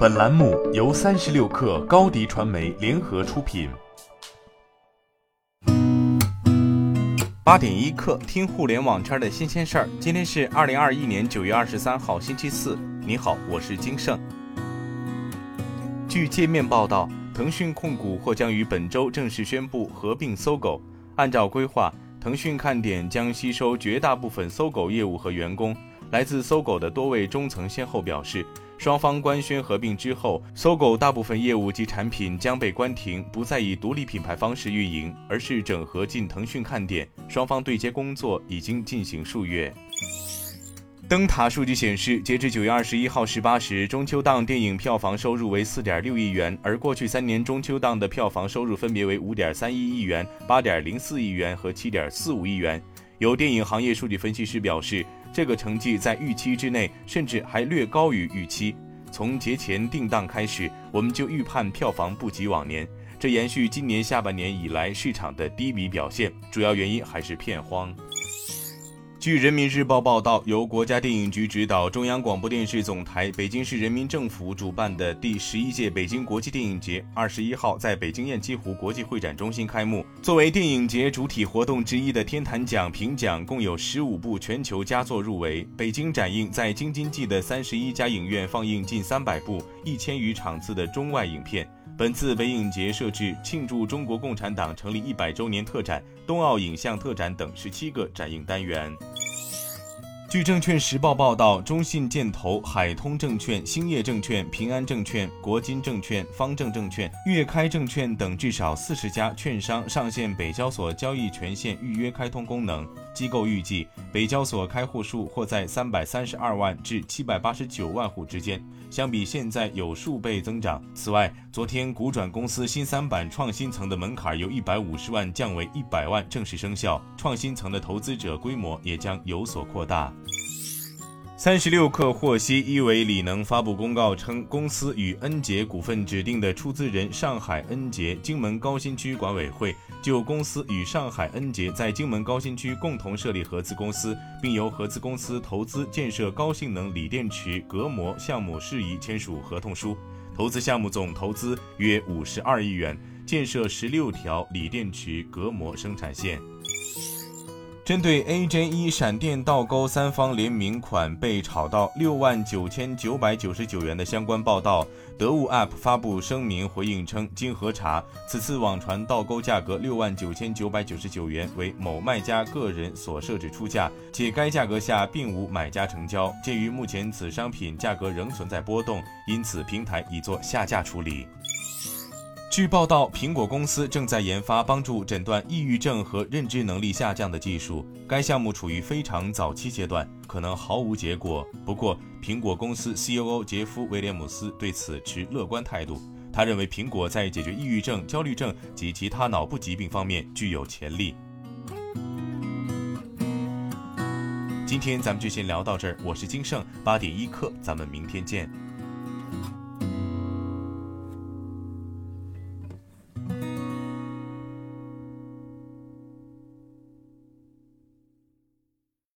本栏目由三十六氪高低传媒联合出品。八点一刻，听互联网圈的新鲜事儿。今天是二零二一年九月二十三号，星期四。你好，我是金盛。据界面报道，腾讯控股或将于本周正式宣布合并搜狗。按照规划，腾讯看点将吸收绝大部分搜狗业务和员工。来自搜狗的多位中层先后表示。双方官宣合并之后，搜狗大部分业务及产品将被关停，不再以独立品牌方式运营，而是整合进腾讯看点。双方对接工作已经进行数月。灯塔数据显示，截至九月二十一号十八时，中秋档电影票房收入为四点六亿元，而过去三年中秋档的票房收入分别为五点三一亿元、八点零四亿元和七点四五亿元。有电影行业数据分析师表示。这个成绩在预期之内，甚至还略高于预期。从节前定档开始，我们就预判票房不及往年，这延续今年下半年以来市场的低迷表现。主要原因还是片荒。据人民日报报道，由国家电影局指导、中央广播电视总台、北京市人民政府主办的第十一届北京国际电影节，二十一号在北京雁栖湖国际会展中心开幕。作为电影节主体活动之一的天坛奖评奖，共有十五部全球佳作入围。北京展映在京津冀的三十一家影院放映近三百部、一千余场次的中外影片。本次北影节设置庆祝中国共产党成立一百周年特展、冬奥影像特展等十七个展映单元。据证券时报报道，中信建投、海通证券、兴业证券、平安证券、国金证券、方正证券、粤开证券等至少四十家券商上线北交所交易权限预约开通功能。机构预计，北交所开户数或在三百三十二万至七百八十九万户之间，相比现在有数倍增长。此外，昨天股转公司新三板创新层的门槛由一百五十万降为一百万，正式生效，创新层的投资者规模也将有所扩大。三十六氪获悉，一维锂能发布公告称，公司与恩捷股份指定的出资人上海恩捷荆门高新区管委会就公司与上海恩捷在荆门高新区共同设立合资公司，并由合资公司投资建设高性能锂电池隔膜项目事宜签署合同书，投资项目总投资约五十二亿元，建设十六条锂电池隔膜生产线。针对 AJ1 闪电倒钩三方联名款被炒到六万九千九百九十九元的相关报道，得物 App 发布声明回应称，经核查，此次网传倒钩价格六万九千九百九十九元为某卖家个人所设置出价，且该价格下并无买家成交。鉴于目前此商品价格仍存在波动，因此平台已做下架处理。据报道，苹果公司正在研发帮助诊断抑郁症和认知能力下降的技术。该项目处于非常早期阶段，可能毫无结果。不过，苹果公司 C.O.O 杰夫·威廉姆斯对此持乐观态度。他认为，苹果在解决抑郁症、焦虑症及其他脑部疾病方面具有潜力。今天咱们就先聊到这儿，我是金盛八点一刻，咱们明天见。